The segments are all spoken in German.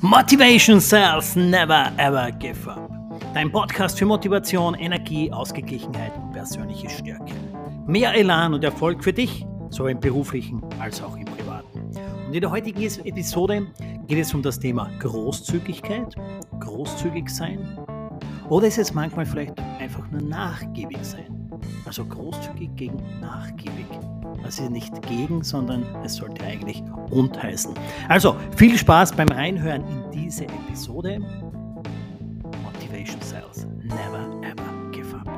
Motivation Cells Never Ever Give Up. Dein Podcast für Motivation, Energie, Ausgeglichenheit und persönliche Stärke. Mehr Elan und Erfolg für dich, sowohl im beruflichen als auch im privaten. Und in der heutigen Episode geht es um das Thema Großzügigkeit, großzügig sein. Oder ist es manchmal vielleicht einfach nur nachgiebig sein? Also großzügig gegen nachgiebig. Also nicht gegen, sondern es sollte eigentlich und heißen. Also viel Spaß beim Reinhören in diese Episode. Motivation Sales. Never ever give up.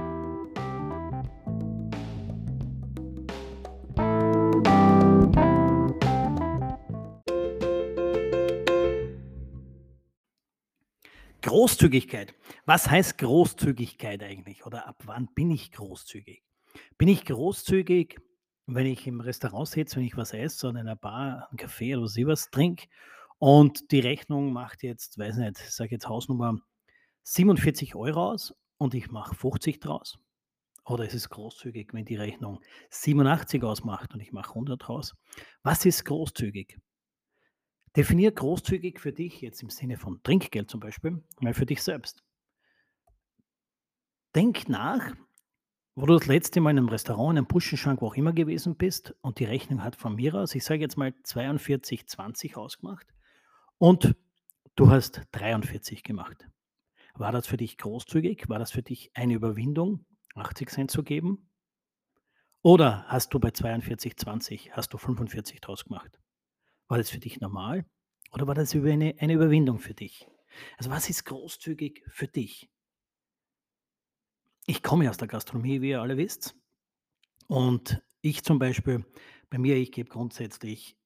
Großzügigkeit. Was heißt Großzügigkeit eigentlich? Oder ab wann bin ich großzügig? Bin ich großzügig, wenn ich im Restaurant sitze, wenn ich was esse oder in einer Bar, einen Kaffee oder so was trinke und die Rechnung macht jetzt, weiß nicht, ich sage jetzt Hausnummer 47 Euro aus und ich mache 50 draus? Oder ist es großzügig, wenn die Rechnung 87 ausmacht und ich mache 100 draus? Was ist großzügig? Definier großzügig für dich jetzt im Sinne von Trinkgeld zum Beispiel, mal für dich selbst. Denk nach, wo du das letzte Mal in einem Restaurant, in einem Buschenschrank, wo auch immer gewesen bist und die Rechnung hat von mir aus, ich sage jetzt mal 42,20 ausgemacht und du hast 43 gemacht. War das für dich großzügig? War das für dich eine Überwindung, 80 Cent zu geben? Oder hast du bei 42,20 hast du 45 draus gemacht? War das für dich normal? Oder war das eine, eine Überwindung für dich? Also was ist großzügig für dich? Ich komme aus der Gastronomie, wie ihr alle wisst. Und ich zum Beispiel, bei mir, ich gebe grundsätzlich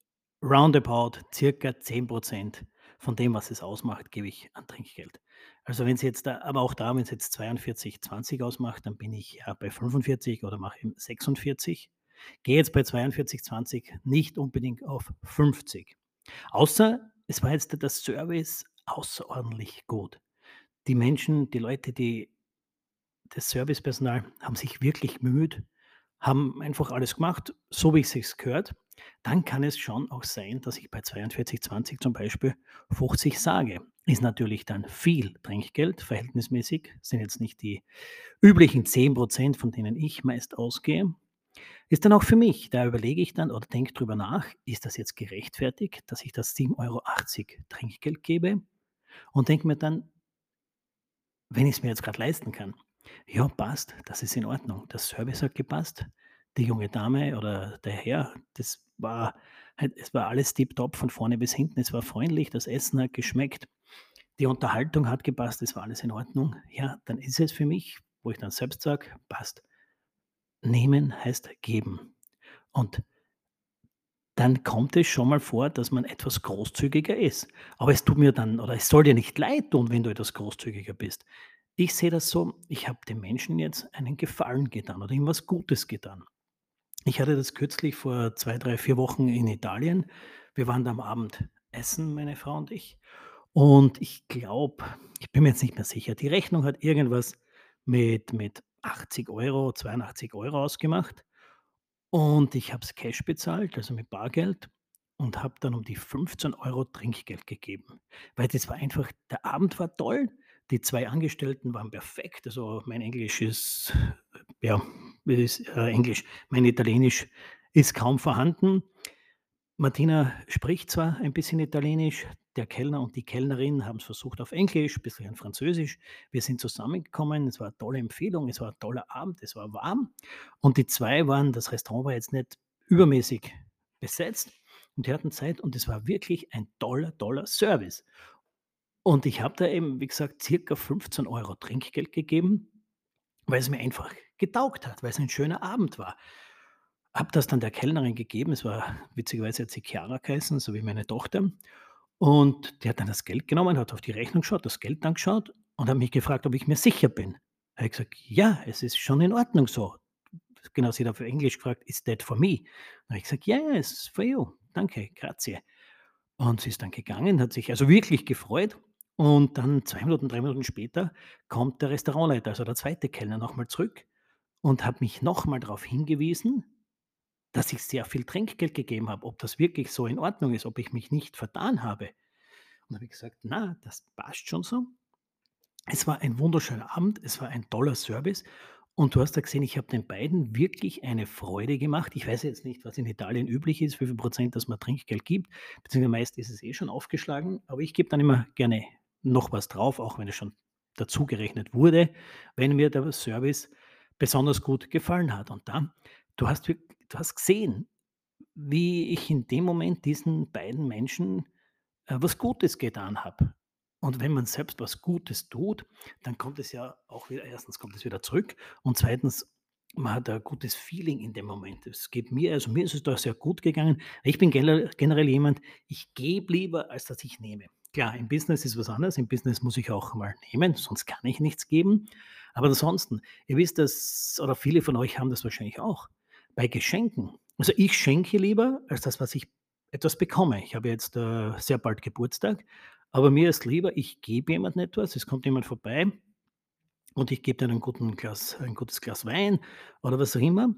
roundabout circa 10% von dem, was es ausmacht, gebe ich an Trinkgeld. Also wenn es jetzt, da, aber auch da, wenn es jetzt 42, 20 ausmacht, dann bin ich ja bei 45 oder mache 46. Gehe jetzt bei 42, 20 nicht unbedingt auf 50. Außer es war jetzt der Service außerordentlich gut. Die Menschen, die Leute, die das Servicepersonal haben sich wirklich bemüht, haben einfach alles gemacht, so wie es sich gehört. Dann kann es schon auch sein, dass ich bei 42,20 zum Beispiel 50 sage. Ist natürlich dann viel Trinkgeld, verhältnismäßig, sind jetzt nicht die üblichen 10%, von denen ich meist ausgehe. Ist dann auch für mich, da überlege ich dann oder denke drüber nach, ist das jetzt gerechtfertigt, dass ich das 7,80 Euro Trinkgeld gebe? Und denke mir dann, wenn ich es mir jetzt gerade leisten kann, ja, passt, das ist in Ordnung. Der Service hat gepasst. Die junge Dame oder der Herr, das war halt es war alles tipptopp von vorne bis hinten. Es war freundlich, das Essen hat geschmeckt, die Unterhaltung hat gepasst, es war alles in Ordnung. Ja, dann ist es für mich, wo ich dann selbst sage: „Passt.“ Nehmen heißt geben. Und dann kommt es schon mal vor, dass man etwas großzügiger ist. Aber es tut mir dann oder es soll dir nicht leid tun, wenn du etwas großzügiger bist. Ich sehe das so, ich habe dem Menschen jetzt einen Gefallen getan oder ihm was Gutes getan. Ich hatte das kürzlich vor zwei, drei, vier Wochen in Italien. Wir waren da am Abend essen, meine Frau und ich. Und ich glaube, ich bin mir jetzt nicht mehr sicher, die Rechnung hat irgendwas mit, mit 80 Euro, 82 Euro ausgemacht. Und ich habe es Cash bezahlt, also mit Bargeld, und habe dann um die 15 Euro Trinkgeld gegeben. Weil das war einfach, der Abend war toll, die zwei Angestellten waren perfekt. Also mein Englisch ist, ja, ist äh, Englisch. Mein Italienisch ist kaum vorhanden. Martina spricht zwar ein bisschen Italienisch, der Kellner und die Kellnerin haben es versucht auf Englisch, ein bisschen Französisch. Wir sind zusammengekommen, es war eine tolle Empfehlung, es war ein toller Abend, es war warm. Und die zwei waren, das Restaurant war jetzt nicht übermäßig besetzt und die hatten Zeit und es war wirklich ein toller, toller Service. Und ich habe da eben, wie gesagt, circa 15 Euro Trinkgeld gegeben, weil es mir einfach getaugt hat, weil es ein schöner Abend war. Habe das dann der Kellnerin gegeben. Es war witzigerweise hat sie Chiara geheißen, so wie meine Tochter. Und die hat dann das Geld genommen, hat auf die Rechnung geschaut, das Geld dann geschaut und hat mich gefragt, ob ich mir sicher bin. Da habe ich gesagt, ja, es ist schon in Ordnung so. Genau, sie hat auf Englisch gefragt, is that for me? Da habe ich gesagt, ja, yeah, it's for you. Danke, grazie. Und sie ist dann gegangen, hat sich also wirklich gefreut und dann 2 Minuten, 3 Minuten später kommt der Restaurantleiter, also der zweite Kellner, nochmal zurück und hat mich nochmal darauf hingewiesen, dass ich sehr viel Trinkgeld gegeben habe, ob das wirklich so in Ordnung ist, ob ich mich nicht vertan habe. Und habe ich gesagt: „Na, das passt schon so.“ Es war ein wunderschöner Abend, es war ein toller Service und du hast ja gesehen, ich habe den beiden wirklich eine Freude gemacht. Ich weiß jetzt nicht, was in Italien üblich ist, wie viel Prozent, dass man Trinkgeld gibt, beziehungsweise meist ist es eh schon aufgeschlagen, aber ich gebe dann immer gerne noch was drauf, auch wenn es schon dazugerechnet wurde, wenn mir der Service besonders gut gefallen hat. Und dann du hast du hast gesehen, wie ich in dem Moment diesen beiden Menschen, äh, was Gutes getan habe. Und wenn man selbst was Gutes tut, dann kommt es ja auch wieder erstens kommt es wieder zurück und zweitens, man hat ein gutes Feeling in dem Moment. Es geht mir also, mir ist es da sehr gut gegangen. Ich bin gene generell jemand, ich gebe lieber, als dass ich nehme. Klar, im Business ist was anderes. Im Business muss ich auch mal nehmen, sonst kann ich nichts geben. Aber ansonsten, ihr wisst das oder viele von euch haben das wahrscheinlich auch, bei Geschenken. Also, ich schenke lieber, als das, was ich etwas bekomme. Ich habe jetzt, äh, sehr bald Geburtstag, aber mir ist lieber, ich gebe jemandem etwas, es kommt jemand vorbei und ich gebe dir ein gutes Glas Wein oder was auch immer,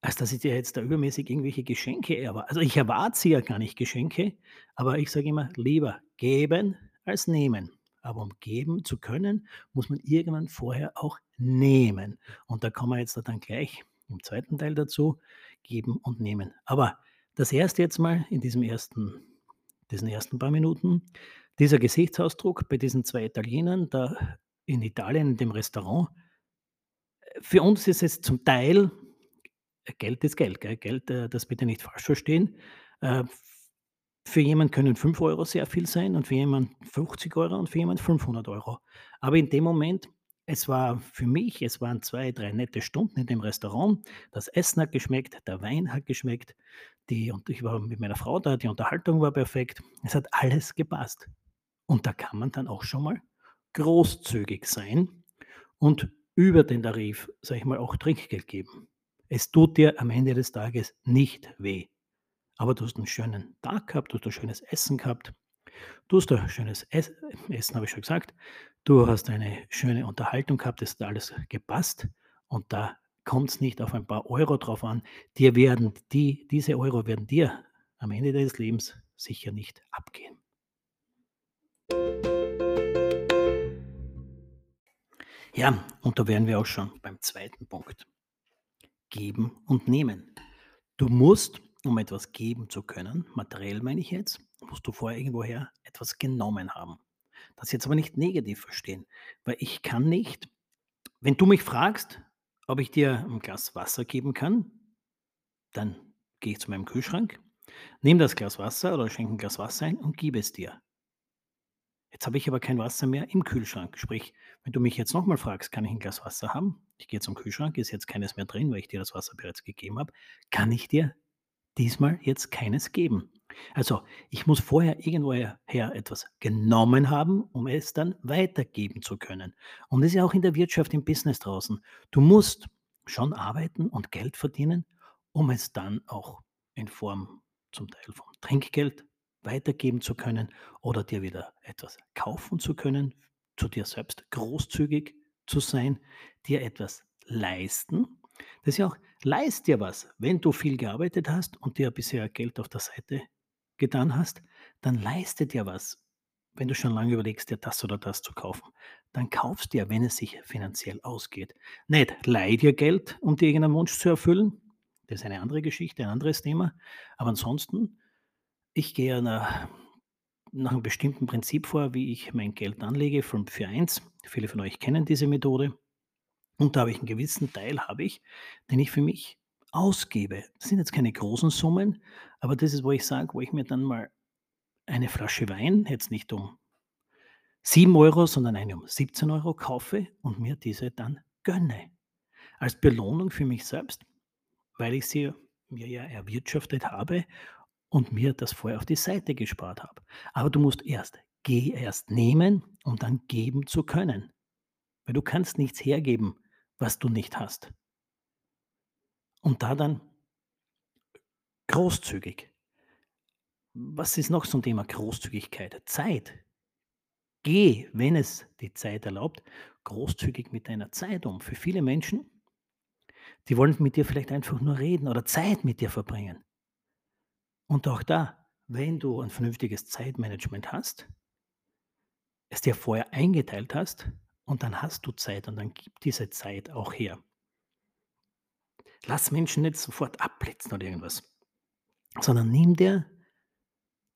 als dass ich dir jetzt da übermäßig irgendwelche Geschenke erwa also, ich erwarte sie ja gar nicht Geschenke, aber ich sage immer: „Lieber geben als nehmen.“ Aber um geben zu können, muss man irgendwann vorher auch nehmen. Und da kommen wir jetzt dann gleich im zweiten Teil dazu, geben und nehmen. Aber das erste jetzt mal in diesem ersten diesen ersten paar Minuten, dieser Gesichtsausdruck bei diesen 2 Italienern da in Italien in dem Restaurant. Äh, für uns ist es zum Teil äh, Geld ist Geld, gell? Geld, äh, das bitte nicht falsch verstehen. Für jemanden können 5 € sehr viel sein und für jemanden 50 € und für jemanden 500 €. Aber in dem Moment es war für mich es waren 2, 3 nette Stunden in dem Restaurant. Das Essen hat geschmeckt, der Wein hat geschmeckt, die und ich war mit meiner Frau da, die Unterhaltung war perfekt. Es hat alles gepasst. Und da kann man dann auch schon mal großzügig sein und über den Tarif, sage ich mal, auch Trinkgeld geben. Es tut dir am Ende des Tages nicht weh. Aber du hast 'n schönen Tag gehabt, du hast 'n schönes Essen gehabt. Du hast ein schönes Ess Essen habe ich schon gesagt. Du hast eine schöne Unterhaltung gehabt, es hat alles gepasst und da kommt's nicht auf ein paar Euro drauf an. Dir werden die diese Euro werden dir am Ende deines Lebens sicher nicht abgehen. Ja, und da wären wir auch schon beim zweiten Punkt. Geben und nehmen. Du musst, um etwas geben zu können, materiell meine ich jetzt, musst du vorher irgendwoher etwas genommen haben. Das jetzt aber nicht negativ verstehen, weil ich kann nicht wenn du mich fragst, ob ich dir 'n Glas Wasser geben kann, dann gehe ich zu meinem Kühlschrank, nehme das Glas Wasser oder schenke 'n Glas Wasser ein und gebe es dir. Jetzt habe ich aber kein Wasser mehr im Kühlschrank. Sprich, wenn du mich jetzt noch mal fragst: „Kann ich 'n Glas Wasser haben?“ Ich gehe zum Kühlschrank, ist jetzt keines mehr drin, weil ich dir das Wasser bereits gegeben habe, kann ich dir diesmal jetzt keines geben. Also, ich muss vorher irgendwoher her etwas genommen haben, um es dann weitergeben zu können. Und das ist ja auch in der Wirtschaft, im Business draußen. Du musst schon arbeiten und Geld verdienen, um es dann auch in Form zum Teil von Trinkgeld weitergeben zu können oder dir wieder etwas kaufen zu können, zu dir selbst großzügig zu sein, dir etwas leisten. Das ist ja auch leiste dir was. Wenn du viel gearbeitet hast und dir bisher Geld auf der Seite getan hast, dann leiste dir was. Wenn du schon lange überlegst, dir das oder das zu kaufen, dann kauf's dir, wenn es sich finanziell ausgeht. Nicht leihe dir Geld, um dir irgendeinen Wunsch zu erfüllen. Das ist eine andere Geschichte, ein anderes Thema. Aber ansonsten, ich gehe nach nach 'nem bestimmten Prinzip vor, wie ich mein Geld anlege, 5, 4, 1. Viele von euch kennen diese Methode. Und da habe ich 'n gewissen Teil habe ich, den ich für mich ausgebe. Das sind jetzt keine großen Summen, aber das ist, wo ich sage, wo ich mir dann mal eine Flasche Wein, jetzt nicht um 7 €, sondern eine um 17 € kaufe und mir diese dann gönne. Als Belohnung für mich selbst, weil ich sie mir ja erwirtschaftet habe und mir das vorher auf die Seite gespart habe. Aber du musst erst ge erst nehmen, um dann geben zu können. Weil du kannst nichts hergeben, was du nicht hast. Und da dann großzügig. Was ist noch so 'n Thema Großzügigkeit? Zeit. Geh, wenn es die Zeit erlaubt, großzügig mit deiner Zeit um. Für viele Menschen die wollen mit dir vielleicht einfach nur reden oder Zeit mit dir verbringen. Und auch da, wenn du ein vernünftiges Zeitmanagement hast, es dir vorher eingeteilt hast und dann hast du Zeit und dann gib diese Zeit auch her. Lass Menschen nicht sofort abblitzen oder irgendwas, sondern nimm dir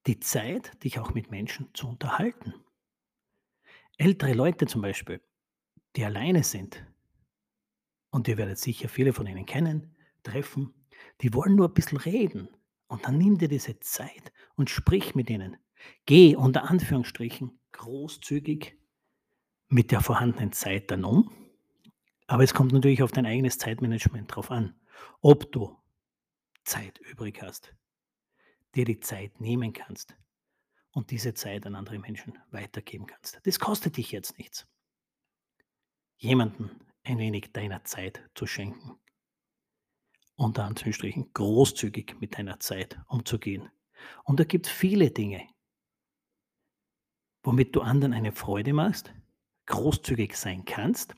die Zeit, dich auch mit Menschen zu unterhalten. Ältere Leute zum Beispiel, die alleine sind, und ihr werdet sicher viele von ihnen kennen, treffen, die wollen nur ein bisschen reden. Und dann nimm dir diese Zeit und sprich mit ihnen. Geh unter Anführungsstrichen großzügig mit der vorhandenen Zeit dann um. Aber es kommt natürlich auf dein eigenes Zeitmanagement drauf an, ob du Zeit übrig hast, dir die Zeit nehmen kannst und diese Zeit an andere Menschen weitergeben kannst. Das kostet dich jetzt nichts. Jemanden ein wenig deiner Zeit zu schenken. Unter Anführungsstrichen großzügig mit deiner Zeit umzugehen. Und da gibt es viele Dinge, womit du anderen eine Freude machst, großzügig sein kannst,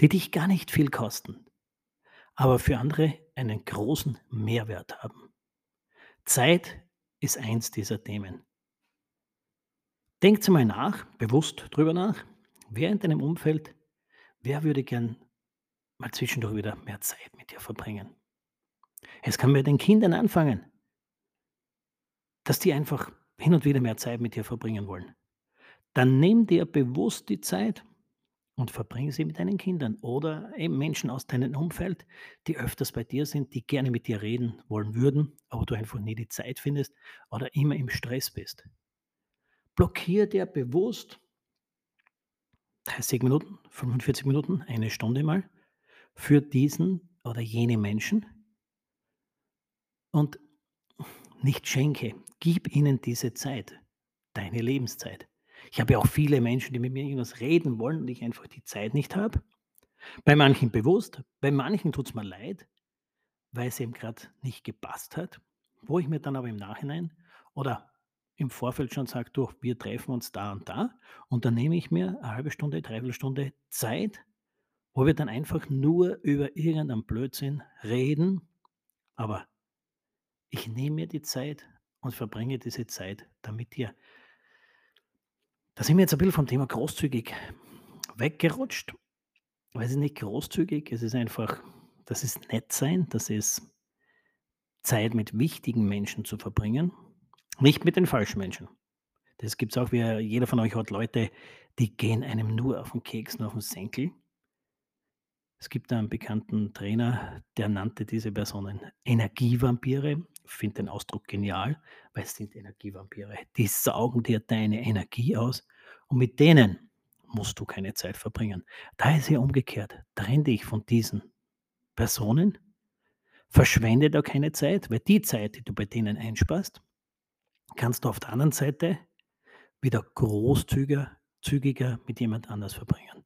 die dich gar nicht viel kosten, aber für andere einen großen Mehrwert haben. Zeit ist eins dieser Themen. Denkt mal nach, bewusst drüber nach, wer in deinem Umfeld, wer würde gern mal zwischendurch wieder mehr Zeit mit dir verbringen. Es kann bei den Kindern anfangen, dass die einfach hin und wieder mehr Zeit mit dir verbringen wollen. Dann nimm dir bewusst die Zeit und verbring sie mit deinen Kindern oder eben Menschen aus deinem Umfeld, die öfters bei dir sind, die gerne mit dir reden wollen würden, aber du einfach nie die Zeit findest oder immer im Stress bist. Blockier dir bewusst 30 Minuten, 45 Minuten, eine Stunde mal für diesen oder jene Menschen und nicht schenke, gib ihnen diese Zeit, deine Lebenszeit. Ich habe ja auch viele Menschen, die mit mir irgendwas reden wollen und ich einfach die Zeit nicht habe. Bei manchen bewusst, bei manchen tut es mir leid, weil es eben gerade nicht gepasst hat, wo ich mir dann aber im Nachhinein oder im Vorfeld schon sage, du, wir treffen uns da und da und dann nehme ich mir eine halbe Stunde, dreiviertel Stunde Zeit, wo wir dann einfach nur über irgendeinen Blödsinn reden, aber ich nehme mir die Zeit und verbringe diese Zeit damit dir. Da sind wir jetzt ein bisschen vom Thema großzügig weggerutscht. Weil es ist nicht großzügig, es ist einfach, das ist nett sein, das ist Zeit mit wichtigen Menschen zu verbringen, nicht mit den falschen Menschen. Das gibt es auch, wie jeder von euch hat Leute, die gehen einem nur auf den Keks, nur auf den Senkel. Es gibt einen bekannten Trainer, der nannte diese Personen Energievampire. Finde den Ausdruck genial, weil es sind Energievampire. Die saugen dir deine Energie aus und mit denen musst du keine Zeit verbringen. Da ist ja umgekehrt. Trenn dich von diesen Personen, verschwende da keine Zeit, weil die Zeit, die du bei denen einsparst, kannst du auf der anderen Seite wieder großzügiger zügiger mit jemand anders verbringen.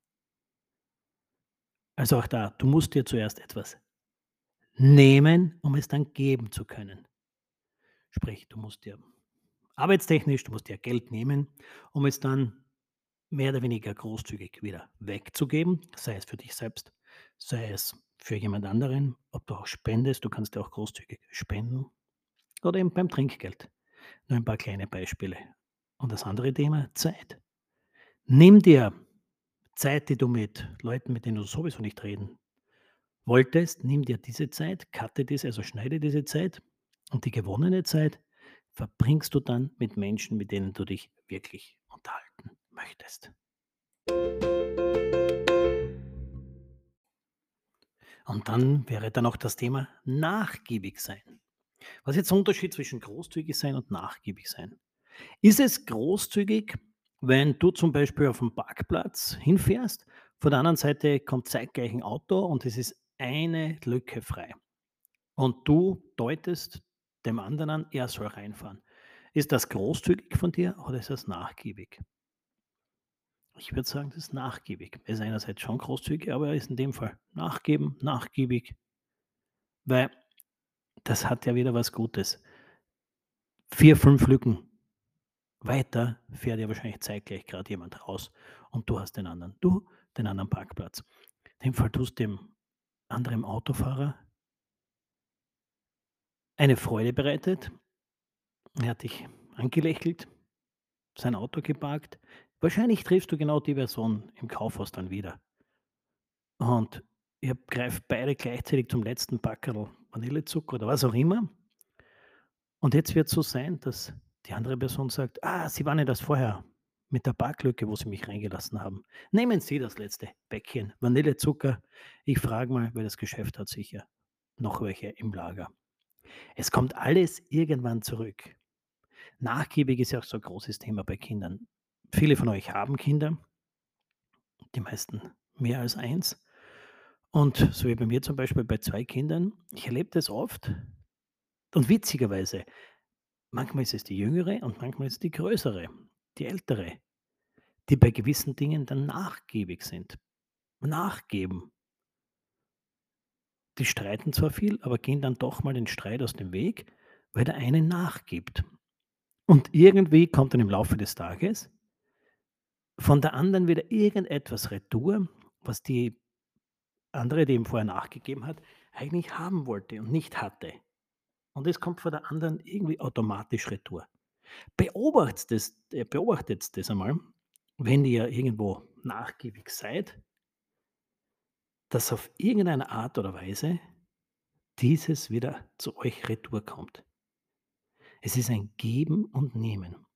Also auch da, du musst dir zuerst etwas nehmen, um es dann geben zu können. Sprich, du musst dir arbeitstechnisch, du musst dir Geld nehmen, um es dann mehr oder weniger großzügig wieder wegzugeben, sei es für dich selbst, sei es für jemand anderen, ob du auch spendest, du kannst ja auch großzügig spenden oder eben beim Trinkgeld. Nur ein paar kleine Beispiele. Und das andere Thema, Zeit. Nimm dir Zeit, die du mit Leuten, mit denen du sowieso nicht reden wolltest, nimm dir diese Zeit, cutte diese, also schneide diese Zeit und die gewonnene Zeit verbringst du dann mit Menschen, mit denen du dich wirklich unterhalten möchtest. Und dann wäre dann auch das Thema nachgiebig sein. Was ist jetzt der Unterschied zwischen großzügig sein und nachgiebig sein? Ist es großzügig, wenn du zum Beispiel auf dem Parkplatz hinfährst, von der anderen Seite kommt zeitgleich ein Auto und es ist eine Lücke frei. Und du deutest dem anderen an, er soll reinfahren. Ist das großzügig von dir oder ist das nachgiebig? Ich würde sagen, das ist nachgiebig. Er ist einerseits schon großzügig, aber er ist in dem Fall nachgeben, nachgiebig. Weil das hat ja wieder was Gutes. Vier, fünf Lücken weiter fährt ja wahrscheinlich zeitgleich gerade jemand raus und du hast den anderen. Du, den anderen Parkplatz. In dem Fall tust du dem anderen Autofahrer eine Freude bereitet. Er hat dich angelächelt, sein Auto geparkt, Wahrscheinlich triffst du genau die Person im Kaufhaus dann wieder. Und ihr greift beide gleichzeitig zum letzten Packerl Vanillezucker oder was auch immer. Und jetzt wird es so sein, dass die andere Person sagt: „Ah, Sie waren ja das vorher mit der Backlücke, wo Sie mich reingelassen haben. Nehmen Sie das letzte Päckchen Vanillezucker. Ich frage mal, weil das Geschäft hat sicher noch welche im Lager.“ Es kommt alles irgendwann zurück. Nachgiebig ist ja auch so 'n großes Thema bei Kindern. Viele von euch haben Kinder. Die meisten mehr als eins. Und so wie bei mir zum Beispiel bei 2 Kindern, ich erlebe das oft und witzigerweise, manchmal ist es die Jüngere und manchmal ist es die Größere, die Ältere, die bei gewissen Dingen dann nachgiebig sind, nachgeben. Die streiten zwar viel, aber gehen dann doch mal den Streit aus dem Weg, weil der eine nachgibt. Und irgendwie kommt dann im Laufe des Tages von der anderen wieder irgendetwas retour, was die andere, die ihm vorher nachgegeben hat, eigentlich haben wollte und nicht hatte. Und es kommt von der anderen irgendwie automatisch retour. Beobachtet das äh, beobachtet das einmal, wenn ihr irgendwo nachgiebig seid dass auf irgendeine Art oder Weise dieses wieder zu euch retour kommt. Es ist ein Geben und Nehmen.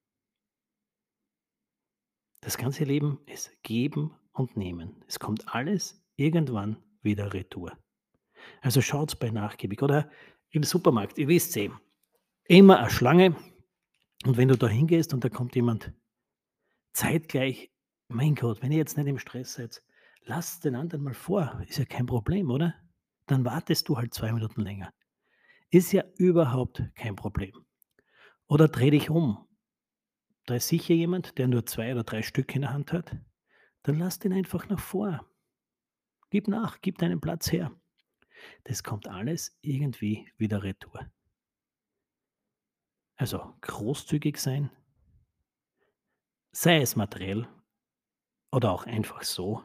Das ganze Leben ist Geben und Nehmen. Es kommt alles irgendwann wieder retour. Also schaut's bei nachgiebig oder im Supermarkt, ihr wisst eh, immer eine Schlange und wenn du da hingehst und da kommt jemand zeitgleich, mein Gott, wenn ihr jetzt nicht im Stress seid, lass den anderen mal vor, ist ja kein Problem, oder? Dann wartest du halt 2 Minuten länger. Ist ja überhaupt kein Problem. Oder dreh dich um. Da ist sicher jemand, der nur 2 oder 3 Stück in der Hand hat. Dann lass den einfach nach vor. Gib nach, gib deinen Platz her. Das kommt alles irgendwie wieder retour. Also großzügig sein, sei es materiell oder auch einfach so,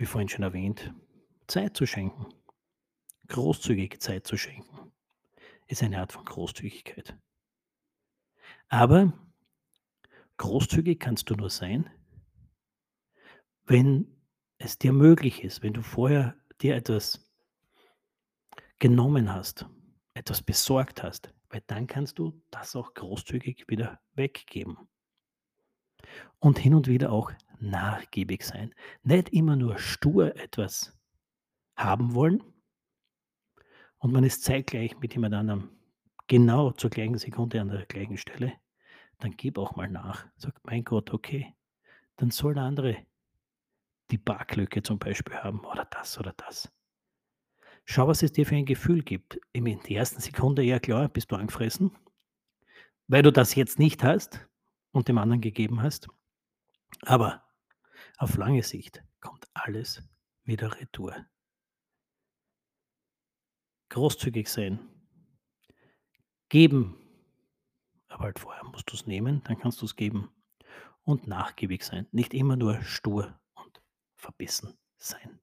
wie vorhin schon erwähnt, Zeit zu schenken. Großzügig Zeit zu schenken, ist eine Art von Großzügigkeit. Aber großzügig kannst du nur sein, wenn es dir möglich ist, wenn du vorher dir etwas genommen hast, etwas besorgt hast, weil dann kannst du das auch großzügig wieder weggeben. Und hin und wieder auch nachgiebig sein. Nicht immer nur stur etwas haben wollen und man ist zeitgleich mit jemand anderem genau zur gleichen Sekunde an der gleichen Stelle, dann gib auch mal nach. Sag, mein Gott, okay, dann soll der andere die Backlücke zum Beispiel haben oder das oder das. Schau, was es dir für ein Gefühl gibt. In der ersten Sekunde, ja klar, bist du angefressen, weil du das jetzt nicht hast und dem anderen gegeben hast. Aber auf lange Sicht kommt alles wieder retour. Großzügig sein. Geben. Aber halt vorher musst du es nehmen, dann kannst du es geben. Und nachgiebig sein. Nicht immer nur stur und verbissen sein.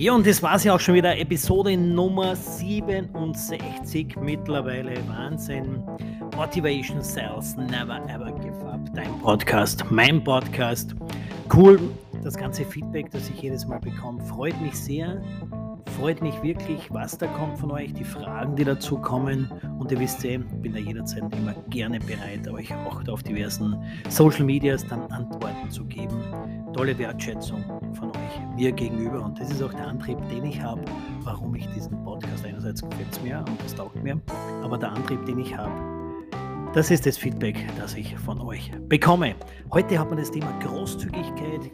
Ja, und das war es ja auch schon wieder, Episode Nummer 67 mittlerweile. Wahnsinn. Motivation Sales Never Ever Give Up. Dein Podcast, mein Podcast. Cool, das ganze Feedback, das ich jedes Mal bekomme, freut mich sehr. Freut mich wirklich, was da kommt von euch, die Fragen, die dazu kommen. Und ihr wisst eh, bin da jederzeit immer gerne bereit, euch auch auf diversen Social Medias dann Antworten zu geben. Tolle Wertschätzung von mir gegenüber. Und das ist auch der Antrieb, den ich habe, warum ich diesen Podcast, einerseits gefällt mir und das taugt mir, aber der Antrieb, den ich habe, das ist das Feedback, das ich von euch bekomme. Heute hat man das Thema Großzügigkeit.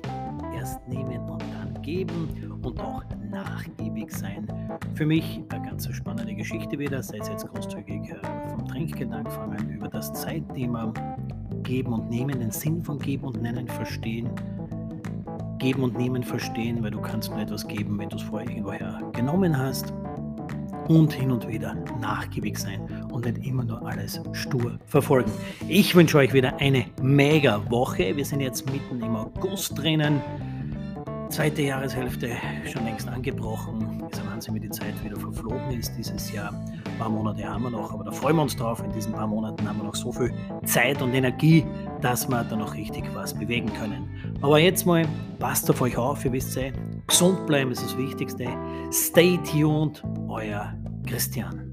Erst nehmen und dann geben und auch nachgiebig sein. Für mich eine ganz spannende Geschichte wieder, sei es jetzt großzügig äh, vom Trinkgeld angefangen, über das Zeitthema Geben und Nehmen, den Sinn von Geben und Nennen verstehen, Geben und Nehmen verstehen, weil du kannst nur etwas geben, wenn du es vorher irgendwoher genommen hast und hin und wieder nachgiebig sein und nicht immer nur alles stur verfolgen. Ich wünsche euch wieder eine mega Woche. Wir sind jetzt mitten im August drinnen. Zweite Jahreshälfte schon längst angebrochen. Es ist Wahnsinn, wie die Zeit wieder verflogen ist dieses Jahr. Ein paar Monate haben wir noch, aber da freuen wir uns drauf. In diesen paar Monaten haben wir noch so viel Zeit und Energie, dass wir da noch richtig was bewegen können. Aber jetzt mal, passt auf euch auf, ihr wisst ja, gesund bleiben ist das Wichtigste. Stay tuned, euer Christian.